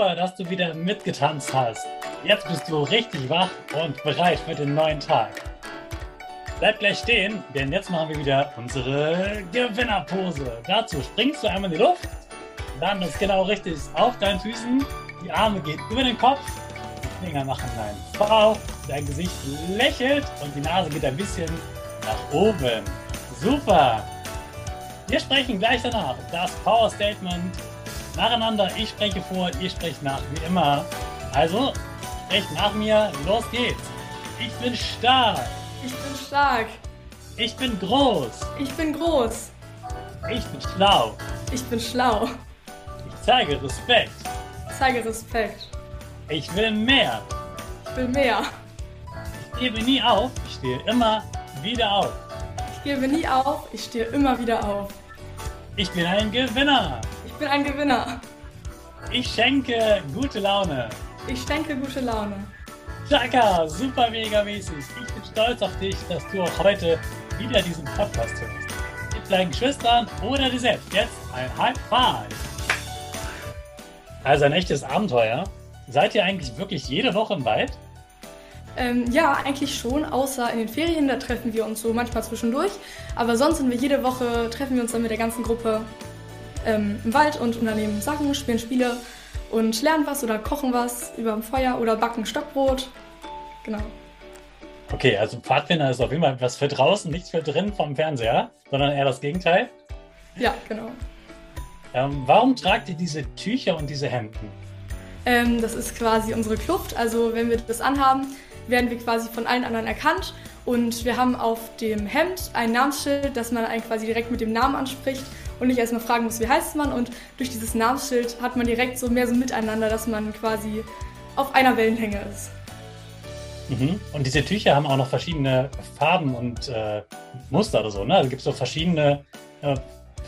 Super, dass du wieder mitgetanzt hast. Jetzt bist du richtig wach und bereit für den neuen Tag. Bleib gleich stehen, denn jetzt machen wir wieder unsere Gewinnerpose. Dazu springst du einmal in die Luft, landest genau richtig auf deinen Füßen, die Arme gehen über den Kopf, die Finger machen deinen V, dein Gesicht lächelt und die Nase geht ein bisschen nach oben. Super! Wir sprechen gleich danach das Power Statement nacheinander. Ich spreche vor, ihr sprecht nach, wie immer. Also, sprecht nach mir, los geht's. Ich bin stark. Ich bin stark. Ich bin groß. Ich bin groß. Ich bin schlau. Ich bin schlau. Ich zeige Respekt. Ich zeige Respekt. Ich will mehr. Ich will mehr. Ich gebe nie auf. Ich stehe immer wieder auf. Ich gebe nie auf. Ich stehe immer wieder auf. Ich bin ein Gewinner. Ich bin ein Gewinner. Ich schenke gute Laune. Ich schenke gute Laune. Chaka, super mega mäßig. Ich bin stolz auf dich, dass du auch heute wieder diesen Podcast hörst. Mit deinen Geschwistern oder dir selbst. Jetzt ein High Five. Also ein echtes Abenteuer. Seid ihr eigentlich wirklich jede Woche im Wald? Ähm, ja, eigentlich schon, außer in den Ferien, da treffen wir uns so manchmal zwischendurch. Aber sonst sind wir jede Woche, treffen wir uns dann mit der ganzen Gruppe ähm, im Wald und unternehmen Sachen, spielen Spiele und lernen was oder kochen was über dem Feuer oder backen Stockbrot. Genau. Okay, also Pfadfinder ist auf jeden Fall etwas für draußen, nichts für drin vom Fernseher, sondern eher das Gegenteil. Ja, genau. Ähm, warum tragt ihr diese Tücher und diese Hemden? Ähm, das ist quasi unsere Kluft. Also wenn wir das anhaben, werden wir quasi von allen anderen erkannt. Und wir haben auf dem Hemd ein Namensschild, das man einen quasi direkt mit dem Namen anspricht und nicht erstmal fragen muss, wie heißt man. Und durch dieses Namensschild hat man direkt so mehr so miteinander, dass man quasi auf einer Wellenlänge ist. Mhm. Und diese Tücher haben auch noch verschiedene Farben und äh, Muster oder so, ne? Also gibt es so verschiedene äh,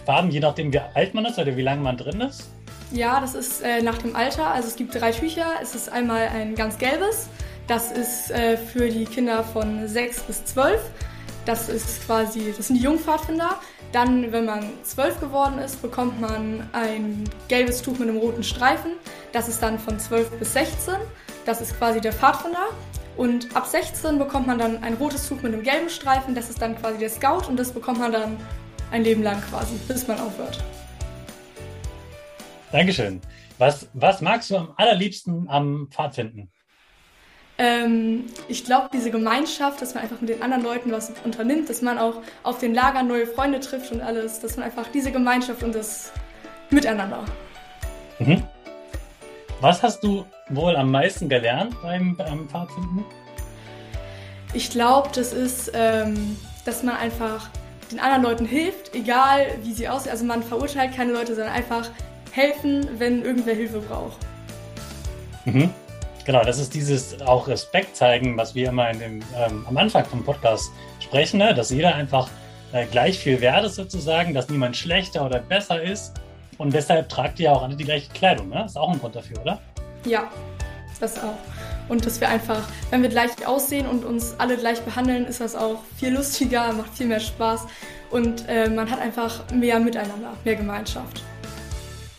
Farben, je nachdem, wie alt man ist oder wie lange man drin ist? Ja, das ist äh, nach dem Alter. Also es gibt drei Tücher. Es ist einmal ein ganz gelbes. Das ist äh, für die Kinder von 6 bis 12. Das ist quasi, das sind die Jungpfadfinder. Dann, wenn man 12 geworden ist, bekommt man ein gelbes Tuch mit einem roten Streifen. Das ist dann von 12 bis 16. Das ist quasi der Pfadfinder. Und ab 16 bekommt man dann ein rotes Tuch mit einem gelben Streifen. Das ist dann quasi der Scout und das bekommt man dann ein Leben lang quasi, bis man aufhört. Dankeschön. Was, was magst du am allerliebsten am Pfadfinden? Ähm, ich glaube, diese Gemeinschaft, dass man einfach mit den anderen Leuten was unternimmt, dass man auch auf den Lagern neue Freunde trifft und alles, dass man einfach diese Gemeinschaft und das Miteinander. Mhm. Was hast du wohl am meisten gelernt beim, beim Pfadfinden? Ich glaube, das ist, ähm, dass man einfach den anderen Leuten hilft, egal wie sie aussehen. Also man verurteilt keine Leute, sondern einfach helfen, wenn irgendwer Hilfe braucht. Mhm. Genau, das ist dieses auch Respekt zeigen, was wir immer in dem, ähm, am Anfang vom Podcast sprechen, ne? dass jeder einfach äh, gleich viel wert ist sozusagen, dass niemand schlechter oder besser ist. Und deshalb tragt ihr auch alle die gleiche Kleidung, ne? Ist auch ein Grund dafür, oder? Ja, das auch. Und dass wir einfach, wenn wir gleich aussehen und uns alle gleich behandeln, ist das auch viel lustiger, macht viel mehr Spaß und äh, man hat einfach mehr Miteinander, mehr Gemeinschaft.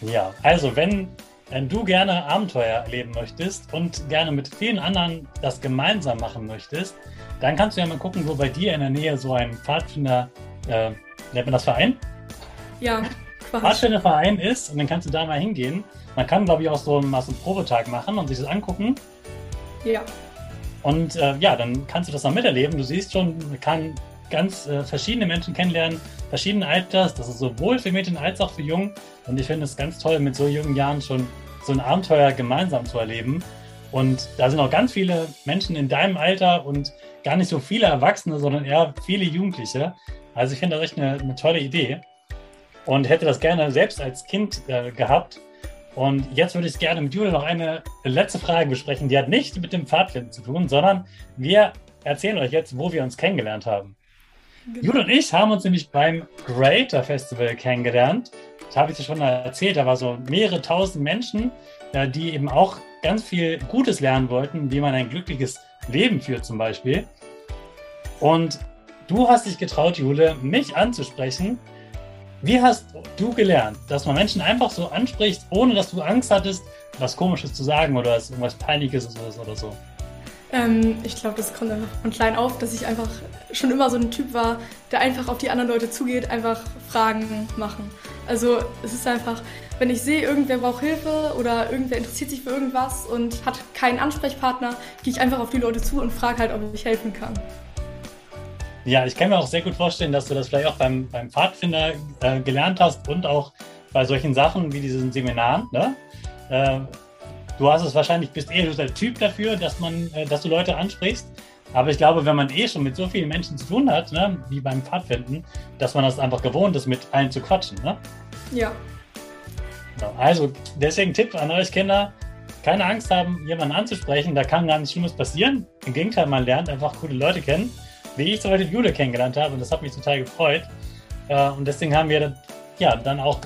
Ja, also wenn, wenn du gerne Abenteuer erleben möchtest und gerne mit vielen anderen das gemeinsam machen möchtest, dann kannst du ja mal gucken, wo bei dir in der Nähe so ein Pfadfinder, äh, nennt man das Verein? Ja, quasi. Pfadfinderverein ist und dann kannst du da mal hingehen. Man kann, glaube ich, auch so mal so einen Probetag machen und sich das angucken. Ja. Und äh, ja, dann kannst du das noch miterleben. Du siehst schon, man kann ganz äh, verschiedene Menschen kennenlernen, verschiedenen Alters. Das ist sowohl für Mädchen als auch für Jungen. Und ich finde es ganz toll, mit so jungen Jahren schon so ein Abenteuer gemeinsam zu erleben. Und da sind auch ganz viele Menschen in deinem Alter und gar nicht so viele Erwachsene, sondern eher viele Jugendliche. Also ich finde das echt eine, eine tolle Idee und hätte das gerne selbst als Kind äh, gehabt. Und jetzt würde ich gerne mit Jule noch eine letzte Frage besprechen. Die hat nichts mit dem Pfadfinden zu tun, sondern wir erzählen euch jetzt, wo wir uns kennengelernt haben. Genau. Jule und ich haben uns nämlich beim Greater Festival kennengelernt. Das habe ich dir schon erzählt. Da waren so mehrere tausend Menschen, die eben auch ganz viel Gutes lernen wollten, wie man ein glückliches Leben führt zum Beispiel. Und du hast dich getraut, Jule, mich anzusprechen wie hast du gelernt, dass man Menschen einfach so anspricht, ohne dass du Angst hattest, was Komisches zu sagen oder dass irgendwas Peinliches ist oder so? Ähm, ich glaube, das kommt einfach von klein auf, dass ich einfach schon immer so ein Typ war, der einfach auf die anderen Leute zugeht, einfach Fragen machen. Also es ist einfach, wenn ich sehe, irgendwer braucht Hilfe oder irgendwer interessiert sich für irgendwas und hat keinen Ansprechpartner, gehe ich einfach auf die Leute zu und frage halt, ob ich helfen kann. Ja, ich kann mir auch sehr gut vorstellen, dass du das vielleicht auch beim, beim Pfadfinder äh, gelernt hast und auch bei solchen Sachen wie diesen Seminaren. Ne? Äh, du hast es wahrscheinlich, bist eh der Typ dafür, dass man, äh, dass du Leute ansprichst. Aber ich glaube, wenn man eh schon mit so vielen Menschen zu tun hat, ne, wie beim Pfadfinden, dass man das einfach gewohnt ist, mit allen zu quatschen. Ne? Ja. Genau. Also deswegen Tipp an euch Kinder, keine Angst haben, jemanden anzusprechen. Da kann gar nichts Schlimmes passieren. Im Gegenteil, man lernt einfach coole Leute kennen wie ich zum Beispiel Jule kennengelernt habe und das hat mich total gefreut. Äh, und deswegen haben wir ja dann auch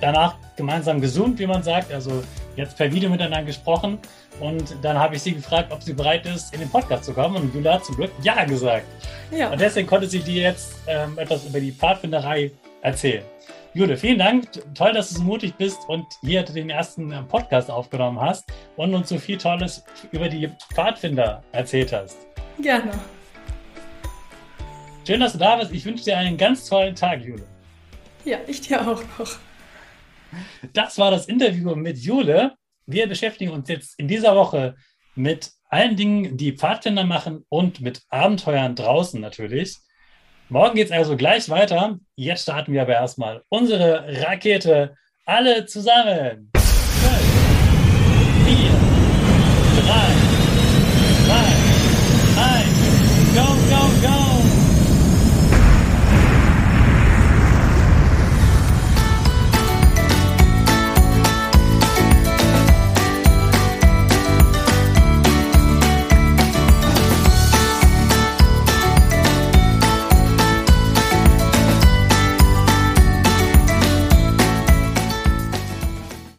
danach gemeinsam gesoomt, wie man sagt, also jetzt per Video miteinander gesprochen. Und dann habe ich sie gefragt, ob sie bereit ist, in den Podcast zu kommen. Und Jule hat zum Glück Ja gesagt. Ja. Und deswegen konnte sie dir jetzt ähm, etwas über die Pfadfinderei erzählen. Jule, vielen Dank. Toll, dass du so mutig bist und hier den ersten äh, Podcast aufgenommen hast und uns so viel Tolles über die Pfadfinder erzählt hast. Gerne. Schön, dass du da bist. Ich wünsche dir einen ganz tollen Tag, Jule. Ja, ich dir auch noch. Das war das Interview mit Jule. Wir beschäftigen uns jetzt in dieser Woche mit allen Dingen, die Pfadfinder machen und mit Abenteuern draußen natürlich. Morgen geht es also gleich weiter. Jetzt starten wir aber erstmal unsere Rakete alle zusammen.